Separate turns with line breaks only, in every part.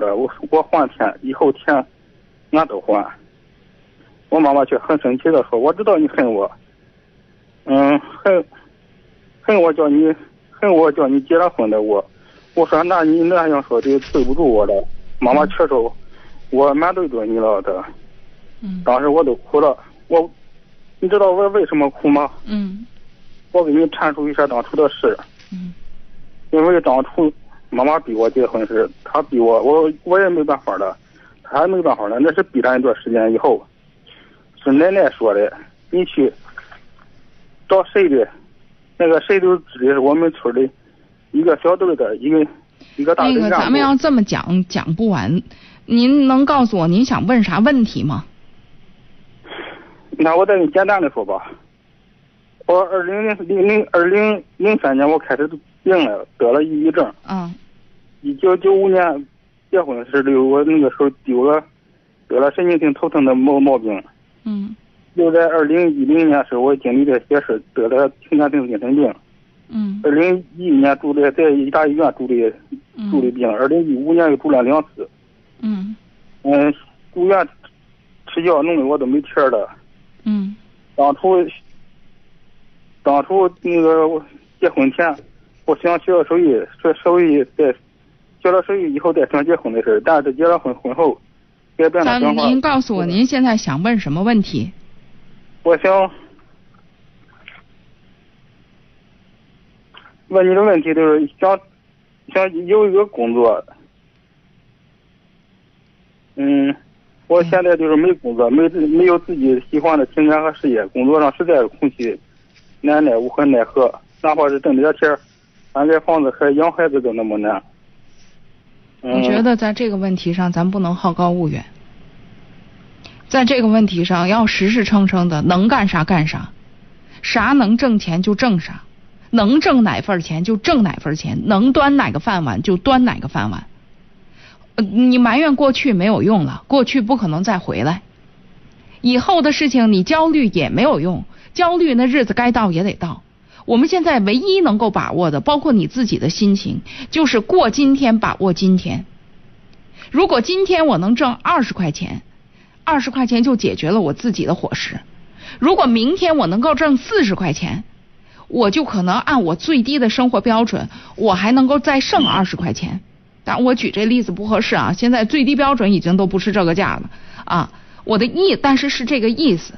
的，我我还钱，以后钱俺都还。我妈妈却很生气的说：“我知道你恨我，嗯，恨恨我叫你恨我叫你结了婚的我。”我说：“那你那样说的对不住我了。”妈妈确实，我蛮对着你了的。
嗯。
当时我都哭了。我，你知道我为什么哭吗？
嗯。
我给你阐述一下当初的事。
嗯。
因为当初妈妈逼我结婚时，她逼我，我我也没办法了，她也没办法了，那是逼咱一段时间以后。是奶奶说的，你去找谁的？那个谁都知道，我们村的一个小队的一个一个大
那个咱们要这么讲讲不完，您能告诉我您想问啥问题吗？
那我再给你简单的说吧。我二零零零零二零零三年我开始病了，得了抑郁症。
嗯。
一九九五年结婚的时候我那个时候丢了得了神经性头疼的毛毛病。
嗯，
又在二零一零年时，我经历了些事，得了情感性精神病。
嗯。
二零一一年住的在一大医院住的住的病，二零一五年又住了两次。
嗯。
嗯，住院吃药弄得我都没气儿了。
嗯。
当初当初那个结婚前，我想学手艺，学手艺再学了手艺以后再想结婚的事但是结了婚婚后。
咱您告诉我，您现在想问什么问题？
我想问你的问题就是想想有一个工作，嗯，我现在就是没工作，没没有自己喜欢的情感和事业，工作上实在是空虚，难耐无可奈何，哪怕是挣点钱，安盖房子还养孩子都那么难。
我觉得在这个问题上，咱不能好高骛远。在这个问题上，要实实诚诚的，能干啥干啥，啥能挣钱就挣啥，能挣哪份钱就挣哪份钱，能端哪个饭碗就端哪个饭碗。你埋怨过去没有用了，过去不可能再回来。以后的事情你焦虑也没有用，焦虑那日子该到也得到。我们现在唯一能够把握的，包括你自己的心情，就是过今天，把握今天。如果今天我能挣二十块钱，二十块钱就解决了我自己的伙食。如果明天我能够挣四十块钱，我就可能按我最低的生活标准，我还能够再剩二十块钱。但我举这例子不合适啊，现在最低标准已经都不是这个价了啊。我的意，但是是这个意思。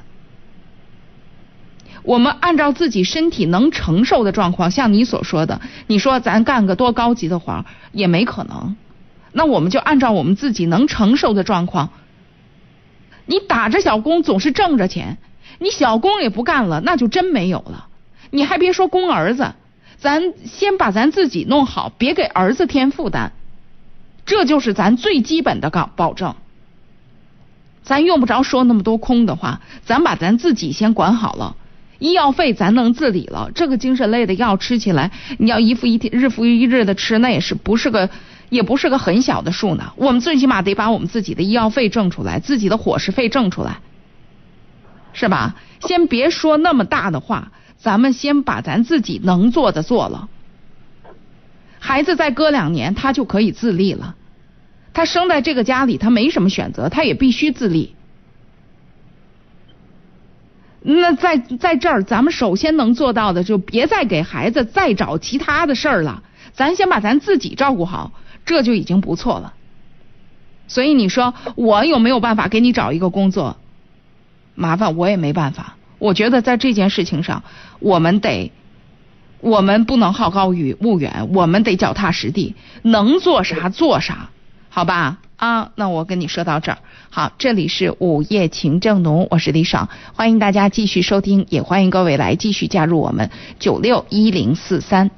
我们按照自己身体能承受的状况，像你所说的，你说咱干个多高级的活也没可能。那我们就按照我们自己能承受的状况。你打着小工总是挣着钱，你小工也不干了，那就真没有了。你还别说供儿子，咱先把咱自己弄好，别给儿子添负担，这就是咱最基本的保保证。咱用不着说那么多空的话，咱把咱自己先管好了。医药费咱能自理了，这个精神类的药吃起来，你要一复一天，日复一日的吃，那也是不是个，也不是个很小的数呢。我们最起码得把我们自己的医药费挣出来，自己的伙食费挣出来，是吧？先别说那么大的话，咱们先把咱自己能做的做了。孩子再搁两年，他就可以自立了。他生在这个家里，他没什么选择，他也必须自立。那在在这儿，咱们首先能做到的，就别再给孩子再找其他的事儿了。咱先把咱自己照顾好，这就已经不错了。所以你说我有没有办法给你找一个工作？麻烦我也没办法。我觉得在这件事情上，我们得，我们不能好高骛远，我们得脚踏实地，能做啥做啥，好吧？啊，那我跟你说到这儿。好，这里是午夜情正浓，我是李爽，欢迎大家继续收听，也欢迎各位来继续加入我们九六一零四三。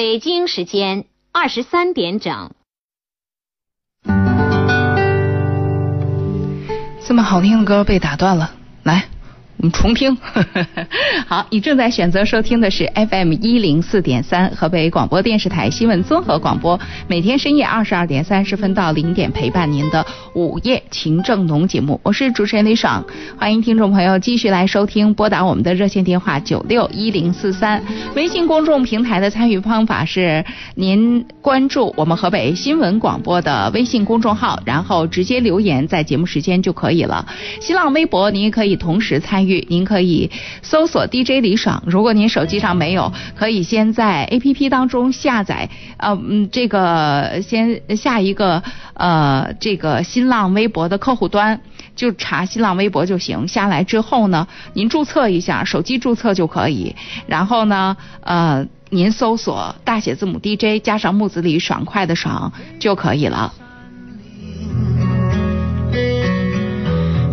北京时间二十三点整。
这么好听的歌被打断了，来。我们重听，好，你正在选择收听的是 FM 一零四点三河北广播电视台新闻综合广播，每天深夜二十二点三十分到零点陪伴您的午夜情正浓节目，我是主持人李爽，欢迎听众朋友继续来收听，拨打我们的热线电话九六一零四三，微信公众平台的参与方法是您关注我们河北新闻广播的微信公众号，然后直接留言在节目时间就可以了，新浪微博您也可以同时参与。您可以搜索 DJ 李爽，如果您手机上没有，可以先在 APP 当中下载，呃，嗯，这个先下一个呃，这个新浪微博的客户端，就查新浪微博就行。下来之后呢，您注册一下，手机注册就可以。然后呢，呃，您搜索大写字母 DJ 加上木子李爽快的爽就可以了。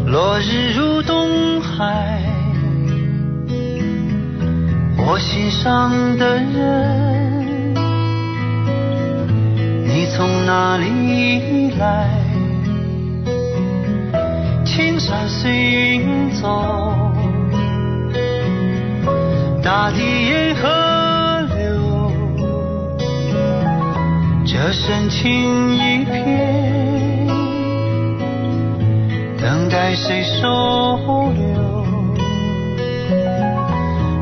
落日入东海，我心上的人，你从哪里来？青山随云走，大地沿河流，这深情一片。待谁收留？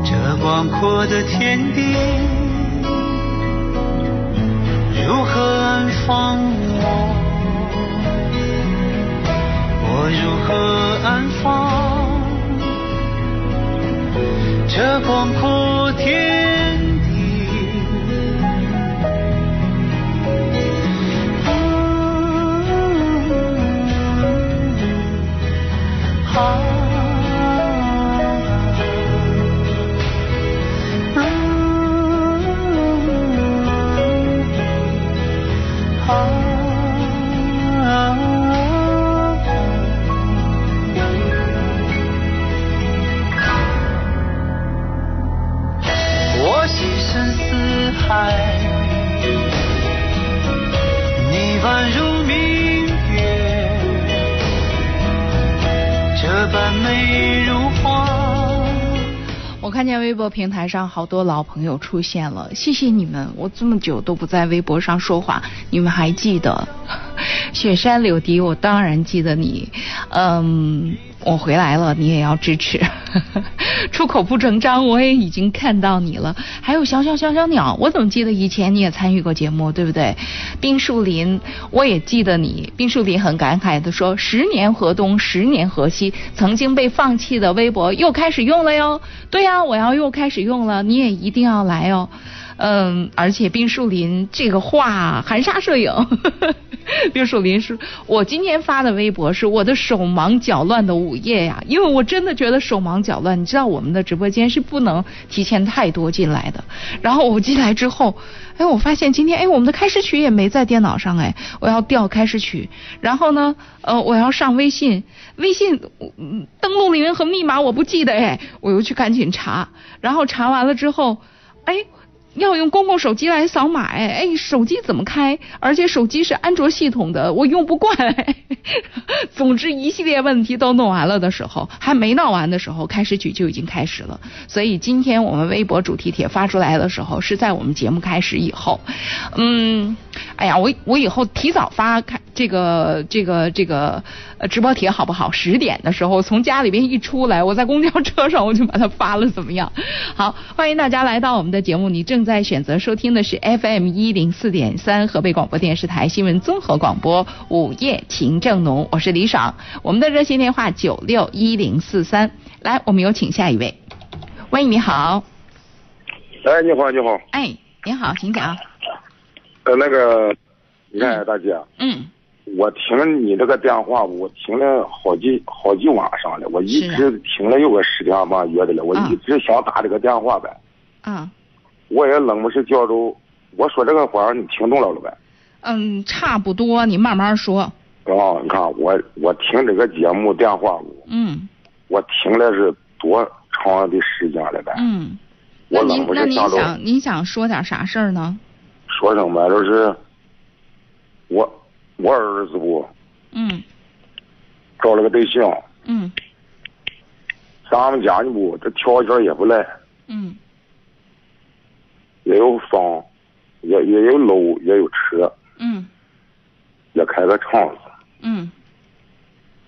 这广阔的天地，如何安放我？我如何安放这广阔天地？
我看见微博平台上好多老朋友出现了，谢谢你们！我这么久都不在微博上说话，你们还记得？雪山柳笛，我当然记得你。嗯，我回来了，你也要支持。出口不成章，我也已经看到你了。还有小小小小鸟，我怎么记得以前你也参与过节目，对不对？冰树林，我也记得你。冰树林很感慨的说：“十年河东，十年河西，曾经被放弃的微博又开始用了哟。”对呀，我要又开始用了，你也一定要来哦。嗯，而且冰树林这个画含沙射影。冰树林是我今天发的微博，是我的手忙脚乱的午夜呀，因为我真的觉得手忙脚乱。你知道我们的直播间是不能提前太多进来的。然后我进来之后，哎，我发现今天哎，我们的开始曲也没在电脑上哎，我要调开始曲。然后呢，呃，我要上微信，微信登录名和密码我不记得哎，我又去赶紧查。然后查完了之后，哎。要用公共手机来扫码哎哎，手机怎么开？而且手机是安卓系统的，我用不惯。总之一系列问题都弄完了的时候，还没闹完的时候，开始曲就已经开始了。所以今天我们微博主题帖发出来的时候，是在我们节目开始以后。嗯，哎呀，我我以后提早发开这个这个这个直播帖好不好？十点的时候从家里边一出来，我在公交车上我就把它发了，怎么样？好，欢迎大家来到我们的节目，你正。在选择收听的是 FM 一零四点三河北广播电视台新闻综合广播午夜情正浓，我是李爽。我们的热线电话九六一零四三，来，我们有请下一位。喂，你好。
哎，你好，你好。
哎，你好，请讲。
呃，那个，你看，大姐。
嗯。
我听你这个电话，我听了好几好几晚上了，我一直听了有个十天半月的了，我一直想打这个电话呗。
嗯。
我也冷不是叫着我说这个话你听懂了了呗？
嗯，差不多，你慢慢说。
啊，你看我我听这个节目电话屋，
嗯。
我听了是多长的时间了呗？
嗯，那
我冷不
您那您
是想着
想您想说点啥事儿呢？
说什么，就是我我儿子不
嗯。
找了个对象，
嗯。
咱们家呢不这条件也不赖，
嗯
也有房，也也有楼，也有车，
嗯
也开个厂子，
嗯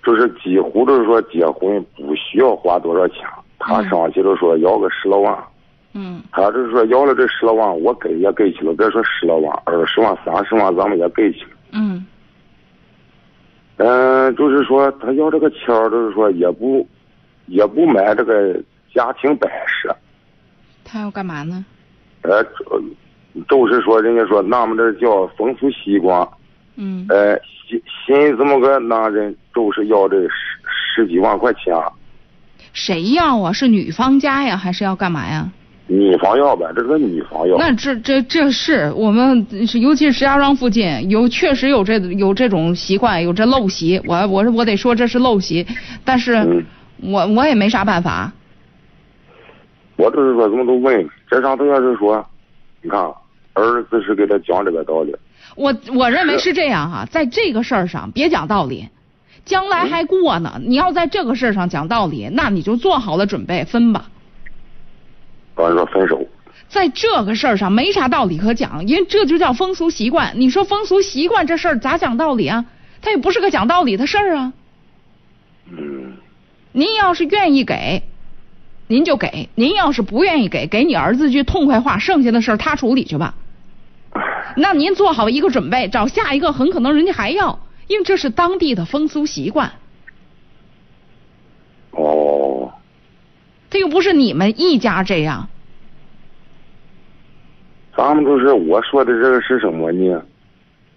就是几乎就是说结婚不需要花多少钱。他
嗯
上去就说要个十来万，
嗯
他就是说要了这十来万，我给也给去了，别说十来万，二十万、三十万咱们也给去了。
嗯
嗯，就是说他要这个钱儿，就是说也不也不买这个家庭摆设，
他要干嘛呢？
呃，这就是说人家说俺们这叫风俗习惯，
嗯
呃，新新这么个男人都是要这十十几万块钱，
谁要啊？是女方家呀，还是要干嘛呀？
女方要呗，这是女方要。
那这这这是我们是，尤其是石家庄附近有确实有这有这种习惯，有这陋习。我我我得说这是陋习，但是
嗯
我我也没啥办法。
我就是说，怎么都问，这上头要是说，你看，儿子是给他讲这个道理，
我我认为是这样哈、在这个事儿上别讲道理，将来还过呢。你要在这个事儿上讲道理，那你就做好了准备分吧。
我说分手。
在这个事儿上没啥道理可讲，因为这就叫风俗习惯。你说风俗习惯这事儿咋讲道理啊？他也不是个讲道理的事儿啊。
嗯，
您要是愿意给，您就给；您要是不愿意给，给你儿子句痛快话，剩下的事儿他处理去吧。那您做好一个准备，找下一个很可能人家还要，因为这是当地的风俗习惯，
哦，
这又不是你们一家这样。
咱们就是我说的这个是什么呢？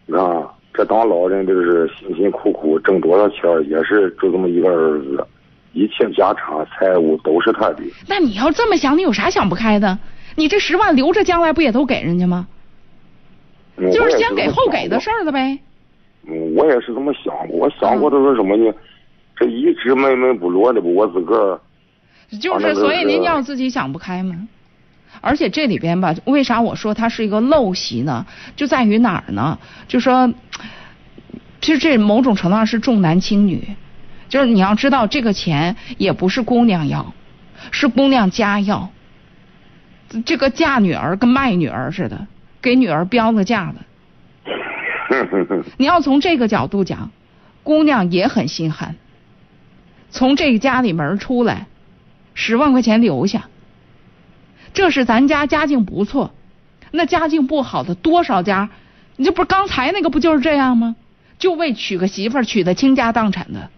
你看，这当老人就是辛辛苦苦挣多少钱，也是就这么一个儿子，一切家产财物都是他的。
那你要这么想，你有啥想不开的？你这十万留着，将来不也都给人家吗？
嗯
就是先给后给的事。儿了呗。
嗯，我也是这么想过，我想过的是什么呢？这一直闷闷不乐的不，我自个儿。
就是，所以您要自己想不开嘛。而且这里边吧，为啥我说它是一个陋习呢？就在于哪儿呢？就说，其实这某种程度上是重男轻女。就是你要知道，这个钱也不是姑娘要，是姑娘家要。这个嫁女儿跟卖女儿似的，给女儿标了价的。你要从这个角度讲，姑娘也很心寒。从这个家里门出来，十万块钱留下，这是咱家家境不错。那家境不好的多少家，你这不是刚才那个不就是这样吗？就为娶个媳妇儿娶的倾家荡产的，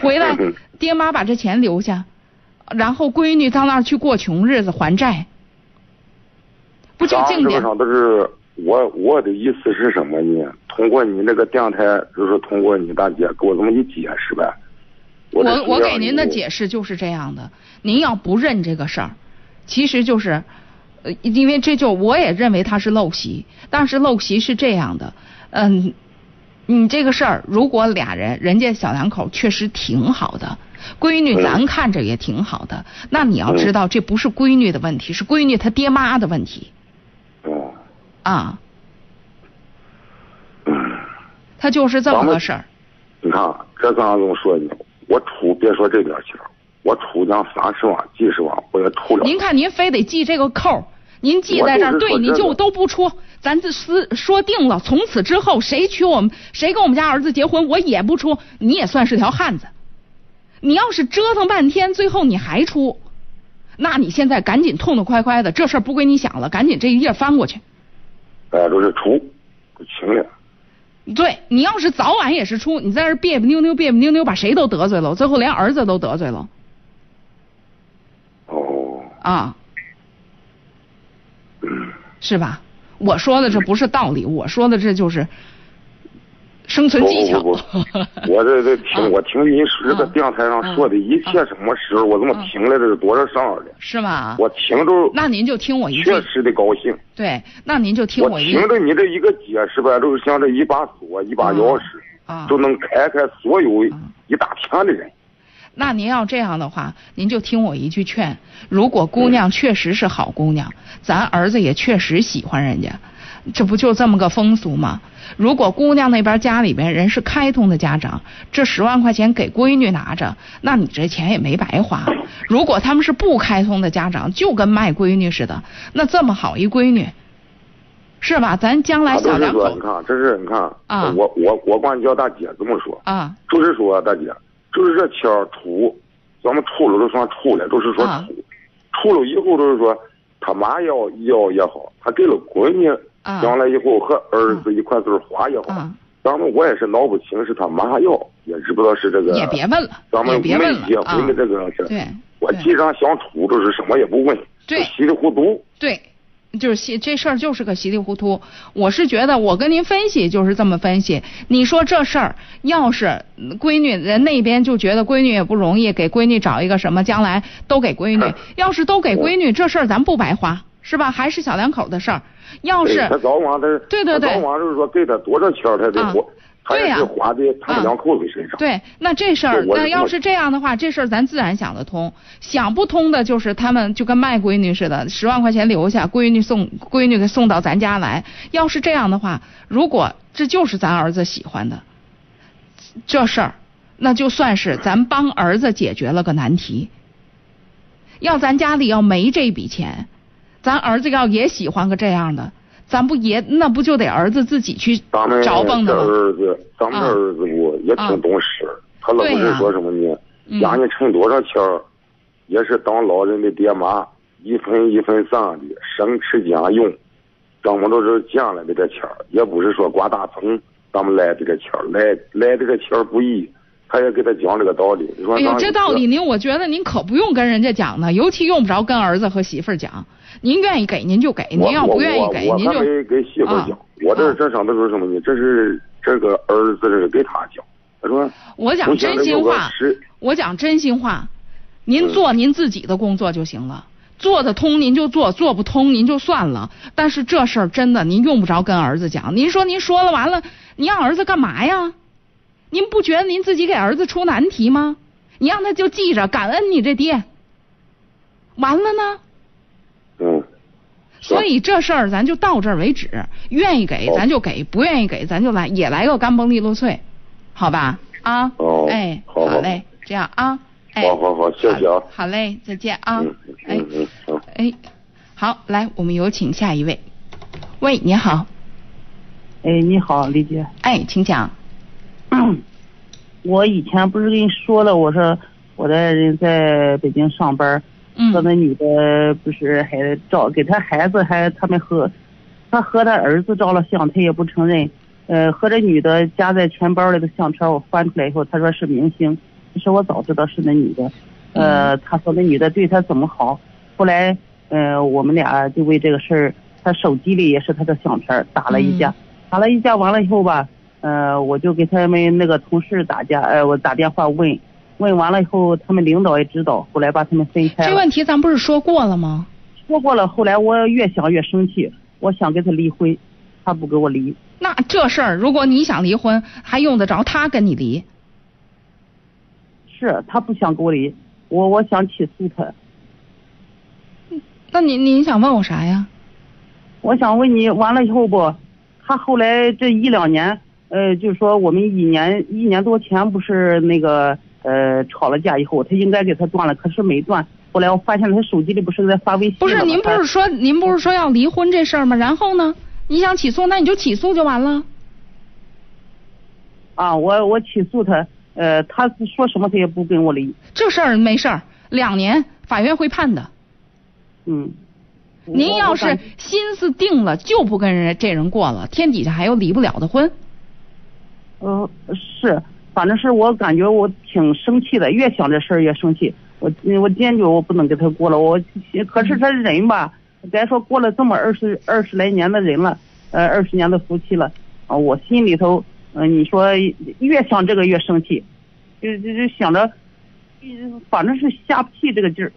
回来 爹妈把这钱留下，然后闺女到那儿去过穷日子还债，不就
咱
净点？
这个上都是我我的意思是什么呢？通过你那个电台，就是通过你大姐给我这么一解释呗。
我
这
我给您的
解。
释就是这样的，您要不认这个事儿，其实就是，呃，因为这就我也认为他是陋习，但是陋习是这样的，嗯，你这个事儿如果俩人人家小两口确实挺好的，闺女
嗯
咱看着也挺好的，那你要知道这不是闺女的问题，是闺女她爹妈的问题
哦，
啊，
嗯，
他就是这么个事儿。
你看这刚怎么说呢？我出别说这点钱，我出将三十万、几十万，我也出了。
您看，您非得记这个扣儿，您记在这儿，对，你就都不出，咱这私说定了，从此之后谁娶我们，谁跟我们家儿子结婚，我也不出，你也算是条汉子。你要是折腾半天，最后你还出，那你现在赶紧痛痛快快的，这事儿不归你想了，赶紧这一页翻过去。
哎，都是出，就清了。
对你要是早晚也是出，你在这别别扭扭别别扭扭，把谁都得罪了，最后连儿子都得罪了
哦，
啊，
嗯，
是吧？我说的这不是道理，我说的这就是生存技巧。
不不不 我这这听我听您这个电台上说的一切什么时候，我怎么听来这是多少声的？
是吗？
我听着，
那您就听我一句，
确实的高兴。
对，那您就听
我
一。
我听着你这一个解释吧，就是像这一把锁、一把钥匙，
啊，
就能开开所有一大片的人。
那您要这样的话，您就听我一句劝：如果姑娘确实是好姑娘，咱儿子也确实喜欢人家，这不就这么个风俗吗？如果姑娘那边家里边人是开通的家长，这十万块钱给闺女拿着，那你这钱也没白花。如果他们是不开通的家长，就跟卖闺女似的，那这么好一闺女，是吧？咱将来小两口，
你看，这是你看，
啊，
我我我管你叫大姐这么说，
啊，
就是说大姐。就是这钱出，咱们出了就算出了，就是说出，出了以后就是说，他妈要要也好，他给了闺女，将来以后和儿子一块儿花也好，咱们我也是闹不清是他妈要，也知不道是这个。
也别问了，
咱们
没
结婚的这个
事。对。
我既然想出，就是什么也不问，
对，
稀里糊涂。
对。就是稀这事儿就是个稀里糊涂，我是觉得我跟您分析就是这么分析。你说这事儿要是闺女人那边就觉得闺女也不容易，给闺女找一个什么将来都给闺女，要是都给闺女这事儿咱不白花是吧？还是小两口的事儿。要是
他早晚他
对对对，
早晚就是说给他多少钱他得活。
对呀，
花在他们两口子身上。
对，那这事儿，那要是这样的话，这事儿咱自然想得通。想不通的就是他们就跟卖闺女似的，十万块钱留下，闺女送闺女给送到咱家来。要是这样的话，如果这就是咱儿子喜欢的，这事儿，那就算是咱帮儿子解决了个难题。要咱家里要没这笔钱，咱儿子要也喜欢个这样的。咱不也那不就得儿子自己去找蹦的吗？
儿子，咱们儿子不也挺懂事，他老是说什么呢？家里挣多少钱也是当老人的爹妈一分一分散的，省吃俭用，咱们都是捡来的这钱也不是说刮大风咱们来的这钱来来的这钱不易，他也给他讲这个道理。
哎呀，这道理您我觉得您可不用跟人家讲呢，尤其用不着跟儿子和媳妇儿讲。您愿意给您就给，您要不愿意给您就。
我没给媳妇儿讲，我这这上头说什么呢？这是这个儿子这是给他讲，他说。
我讲真心话，我讲真心话，您做您自己的工作就行了，做得通您就做，做不通您就算了。但是这事儿真的您用不着跟儿子讲，您说您说了完了，您让儿子干嘛呀？您不觉得您自己给儿子出难题吗？你让他就记着感恩你这爹。完了呢？
嗯，
所以这事儿咱就到这儿为止，愿意给咱就给，不愿意给咱就来也来个干崩利落碎，好吧？啊，
哦，
哎，
好
嘞，这样啊，哎，
好好好，谢谢啊，
好嘞，再见啊，
哎，好，
哎，好，来，我们有请下一位，喂，你好，
哎，你好，李姐，
哎，请讲，
我以前不是跟你说了，我说我的爱人在北京上班。和那女的不是还照给他孩子还他们和，他和他儿子照了相，他也不承认。呃，和这女的夹在钱包里的相片我翻出来以后，他说是明星。其实我早知道是那女的。呃，他说那女的对他怎么好。后来，呃，我们俩就为这个事儿，他手机里也是他的相片，打了一架。打了一架完了以后吧，呃，我就给他们那个同事打架，呃，我打电话问。问完了以后，他们领导也知道，后来把他们分开
了。这问题咱不是说过了吗？
说过了，后来我越想越生气，我想跟他离婚，他不跟我离。
那这事儿，如果你想离婚，还用得着他跟你离？
是他不想跟我离，我我想起诉他。
那你你想问我啥呀？
我想问你，完了以后不，他后来这一两年，呃，就是说我们一年一年多前不是那个。呃，吵了架以后，他应该给他断了，可是没断。后来我发现他手机里不是在发微信
不是，您不是说您不是说要离婚这事儿吗？然后呢？你想起诉，那你就起诉就完了。
啊，我我起诉他，呃，他说什么他也不跟我离。
这事儿没事儿，两年法院会判的。
嗯。
您要是心思定了，就不跟人这人过了，天底下还有离不了的婚。
呃，是。反正是我感觉我挺生气的，越想这事儿越生气。我我坚决我不能跟他过了。我可是他人吧，该说过了这么二十二十来年的人了，呃，二十年的夫妻了啊，我心里头嗯，你说越想这个越生气，就就就想着，反正是下不去这个劲儿。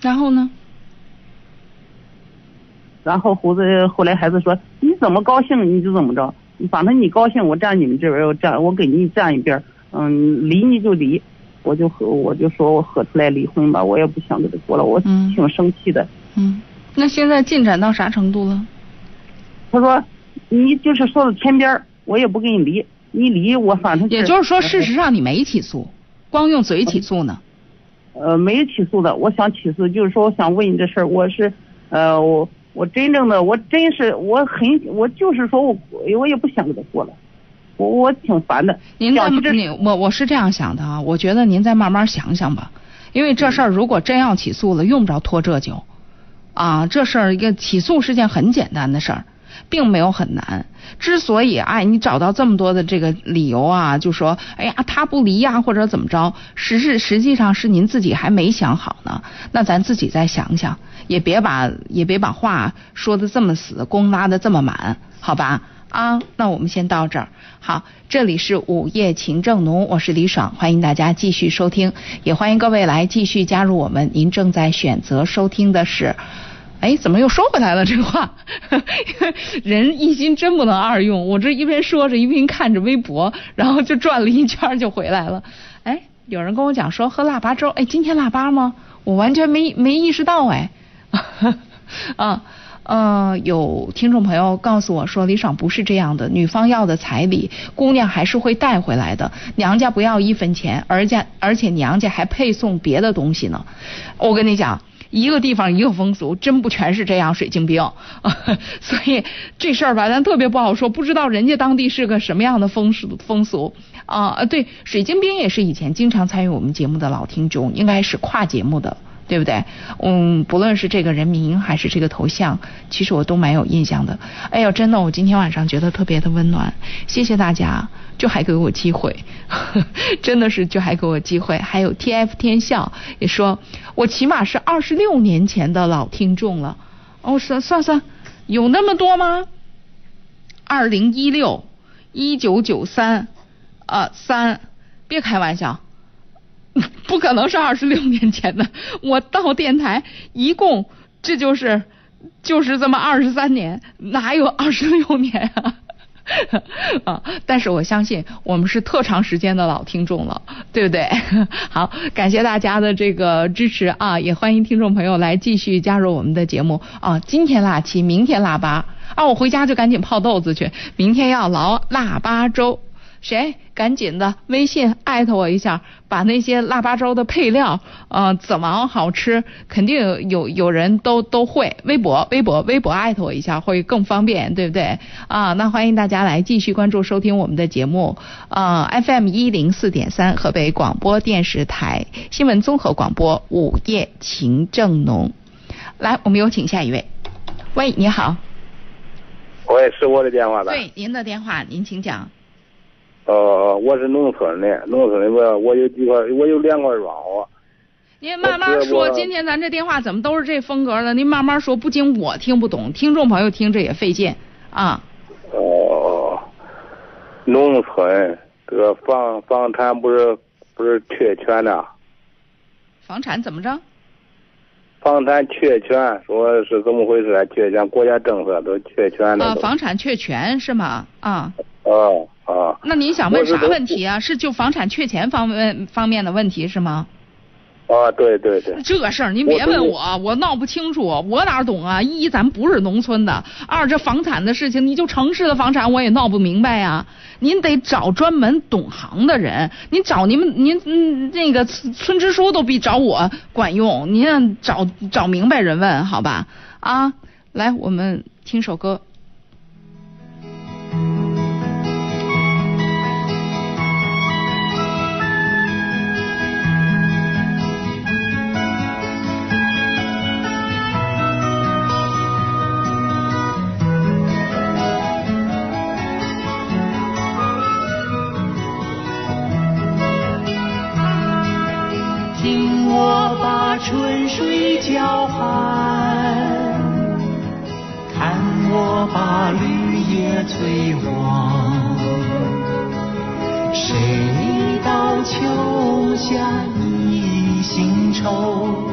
然后呢？
然后胡子后来孩子说：“你怎么高兴你就怎么着，反正你高兴我站你们这边，我站我给你站一边，嗯，离你就离。”我就和我就说我合出来离婚吧，我也不想跟他过了，我挺生气的。
嗯，那现在进展到啥程度了？
他说：“你就是说到天边，我也不跟你离，你离我反正。”
也就是说，事实上你没起诉，光用嘴起诉呢。
呃，没起诉的，我想起诉，就是说我想问你这事儿，我是呃我。我真正的，我真是，我很，我就是说我，我也不想跟他过了，我我挺烦的。
您在你我我是这样想的啊，我觉得您再慢慢想想吧，因为这事儿如果真要起诉了，用不着拖这久，啊，这事儿一个起诉是件很简单的事儿，并没有很难。之所以哎，你找到这么多的这个理由啊，就说哎呀他不离呀或者怎么着，实是实际上是您自己还没想好呢，那咱自己再想想。也别把也别把话说的这么死，弓拉的这么满，好吧？啊，那我们先到这儿。好，这里是午夜情正浓，我是李爽，欢迎大家继续收听，也欢迎各位来继续加入我们。您正在选择收听的是，哎，怎么又说回来了？这话，人一心真不能二用。我这一边说着，一边看着微博，然后就转了一圈就回来了。哎，有人跟我讲说喝腊八粥，哎，今天腊八吗？我完全没没意识到，哎。啊，呃，有听众朋友告诉我说，李爽不是这样的，女方要的彩礼，姑娘还是会带回来的，娘家不要一分钱，而家而且娘家还配送别的东西呢。我跟你讲，一个地方一个风俗，真不全是这样。水晶冰，所以这事儿吧，咱特别不好说，不知道人家当地是个什么样的风俗风俗啊。对，水晶冰也是以前经常参与我们节目的老听众，应该是跨节目的。对不对？嗯，不论是这个人名还是这个头像，其实我都蛮有印象的。哎呦，真的，我今天晚上觉得特别的温暖。谢谢大家，就还给我机会，真的是就还给我机会。还有 T F 天笑也说，我起码是二十六年前的老听众了。哦，算算算，有那么多吗？二零一六，一九九三，呃，三，别开玩笑。不可能是二十六年前的，我到电台一共这就是就是这么二十三年，哪有二十六年啊？啊！但是我相信我们是特长时间的老听众了，对不对？好，感谢大家的这个支持啊！也欢迎听众朋友来继续加入我们的节目啊！今天腊七，明天腊八啊！我回家就赶紧泡豆子去，明天要熬腊八粥。谁赶紧的微信艾特我一下，把那些腊八粥的配料，呃，怎么熬好吃，肯定有有人都都会。微博微博微博艾特我一下会更方便，对不对？啊，那欢迎大家来继续关注收听我们的节目，啊，FM 一零四点三河北广播电视台新闻综合广播午夜情正浓。来，我们有请下一位。喂，你好。
喂，是我的电话吧？
对，您的电话，您请讲。
呃，我是农村的，农村的我我有几块，我有两块庄稼。
您慢慢说，今天咱这电话怎么都是这风格的？您慢慢说，不仅我听不懂，听众朋友听着也费劲啊。
哦，农村这个房房产不是不是确权的。
房产怎么着？
房产确权，说是怎么回事？确权，国家政策都确权的。
啊，房产确权是吗？啊。
哦。啊，
那您想问啥问题啊？是就房产确钱方面方面的问题是吗？
啊，对对对。
这事儿您别问我，我闹不清楚，我哪懂啊？一咱不是农村的，二这房产的事情，你就城市的房产我也闹不明白呀。您得找专门懂行的人，您找你们您那个村支书都比找我管用。您找找明白人问好吧？啊，来，我们听首歌。
愁？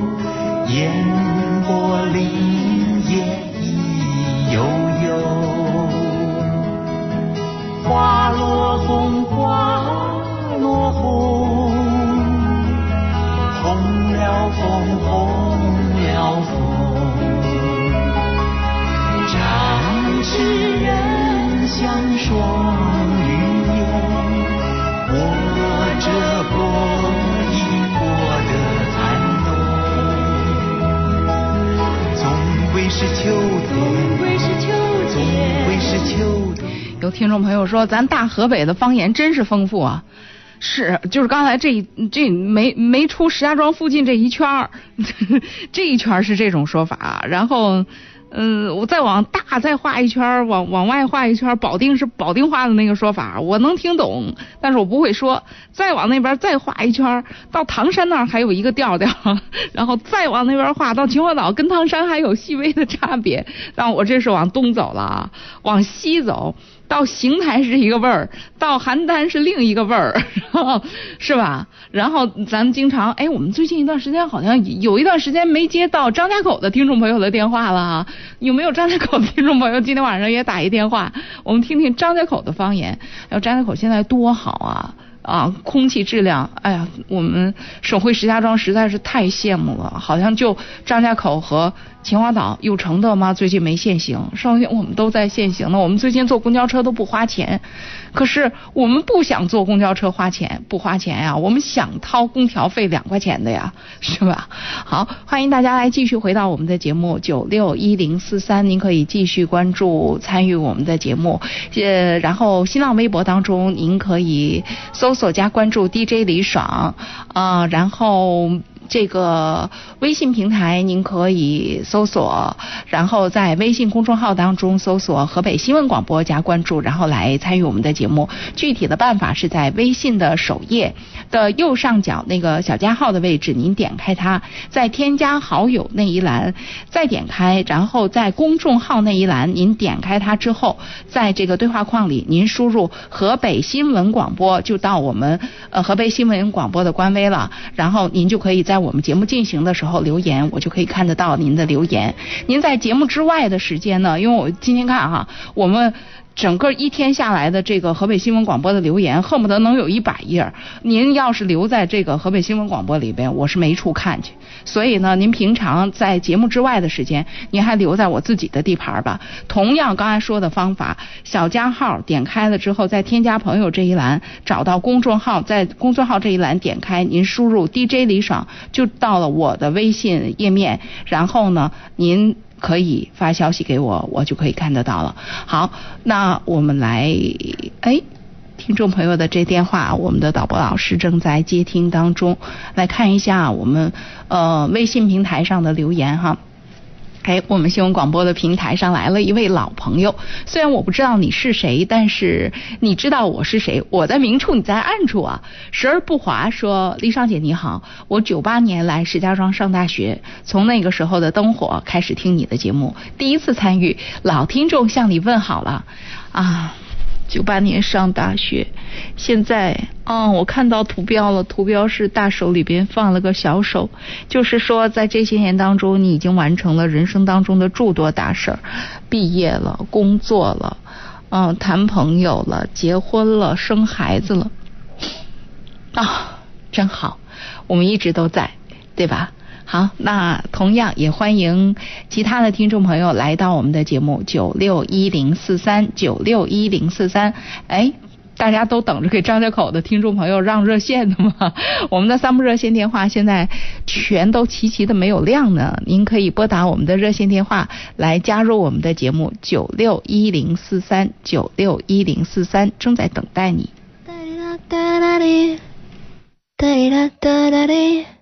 是秋天，总归是秋天，总归是秋天。
有听众朋友说，咱大河北的方言真是丰富啊！是，就是刚才这这没没出石家庄附近这一圈儿，这一圈儿是这种说法，然后。嗯，我再往大再画一圈，往往外画一圈，保定是保定话的那个说法，我能听懂，但是我不会说。再往那边再画一圈，到唐山那儿还有一个调调，然后再往那边画，到秦皇岛跟唐山还有细微的差别。但我这是往东走了啊，往西走。到邢台是一个味儿，到邯郸是另一个味儿，是吧？然后咱们经常，哎，我们最近一段时间好像有一段时间没接到张家口的听众朋友的电话了啊，有没有张家口听众朋友今天晚上也打一电话，我们听听张家口的方言。要，张家口现在多好啊！啊，空气质量，哎呀，我们省会石家庄实在是太羡慕了，好像就张家口和秦皇岛有承德吗？最近没限行，上天我们都在限行呢。我们最近坐公交车都不花钱，可是我们不想坐公交车花钱，不花钱呀，我们想掏空调费两块钱的呀，是吧？好，欢迎大家来继续回到我们的节目九六一零四三，您可以继续关注参与我们的节目，呃，然后新浪微博当中您可以搜。索加关注 DJ 李爽，啊，然后这个微信平台您可以搜索，然后在微信公众号当中搜索河北新闻广播加关注，然后来参与我们的节目。具体的办法是在微信的首页的右上角那个小加号的位置，您点开它，在添加好友那一栏再点开，然后在公众号那一栏您点开它之后，在这个对话框里您输入河北新闻广播就到。我们呃河北新闻广播的官微了，然后您就可以在我们节目进行的时候留言，我就可以看得到您的留言。您在节目之外的时间呢？因为我今天看哈，我们。整个一天下来的这个河北新闻广播的留言，恨不得能有一百页。您要是留在这个河北新闻广播里边，我是没处看去。所以呢，您平常在节目之外的时间，您还留在我自己的地盘吧。同样刚才说的方法，小加号点开了之后，在添加朋友这一栏找到公众号，在公众号这一栏点开，您输入 DJ 李爽就到了我的微信页面。然后呢，您。可以发消息给我，我就可以看得到了。好，那我们来，哎，听众朋友的这电话，我们的导播老师正在接听当中，来看一下我们呃微信平台上的留言哈。哎，我们新闻广播的平台上来了一位老朋友，虽然我不知道你是谁，但是你知道我是谁。我在明处，你在暗处啊。时而不华说：“丽莎姐你好，我九八年来石家庄上大学，从那个时候的灯火开始听你的节目，第一次参与，老听众向你问好了啊。”九八年上大学，现在，嗯，我看到图标了，图标是大手里边放了个小手，就是说在这些年当中，你已经完成了人生当中的诸多大事儿，毕业了，工作了，嗯，谈朋友了，结婚了，生孩子了，啊，真好，我们一直都在，对吧？好，那同样也欢迎其他的听众朋友来到我们的节目九六一零四三九六一零四三。哎，大家都等着给张家口的听众朋友让热线的吗？我们的三部热线电话现在全都齐齐的没有亮呢。您可以拨打我们的热线电话来加入我们的节目九六一零四三九六一零四三，正在等待你。
去，打扰了我最喜欢的。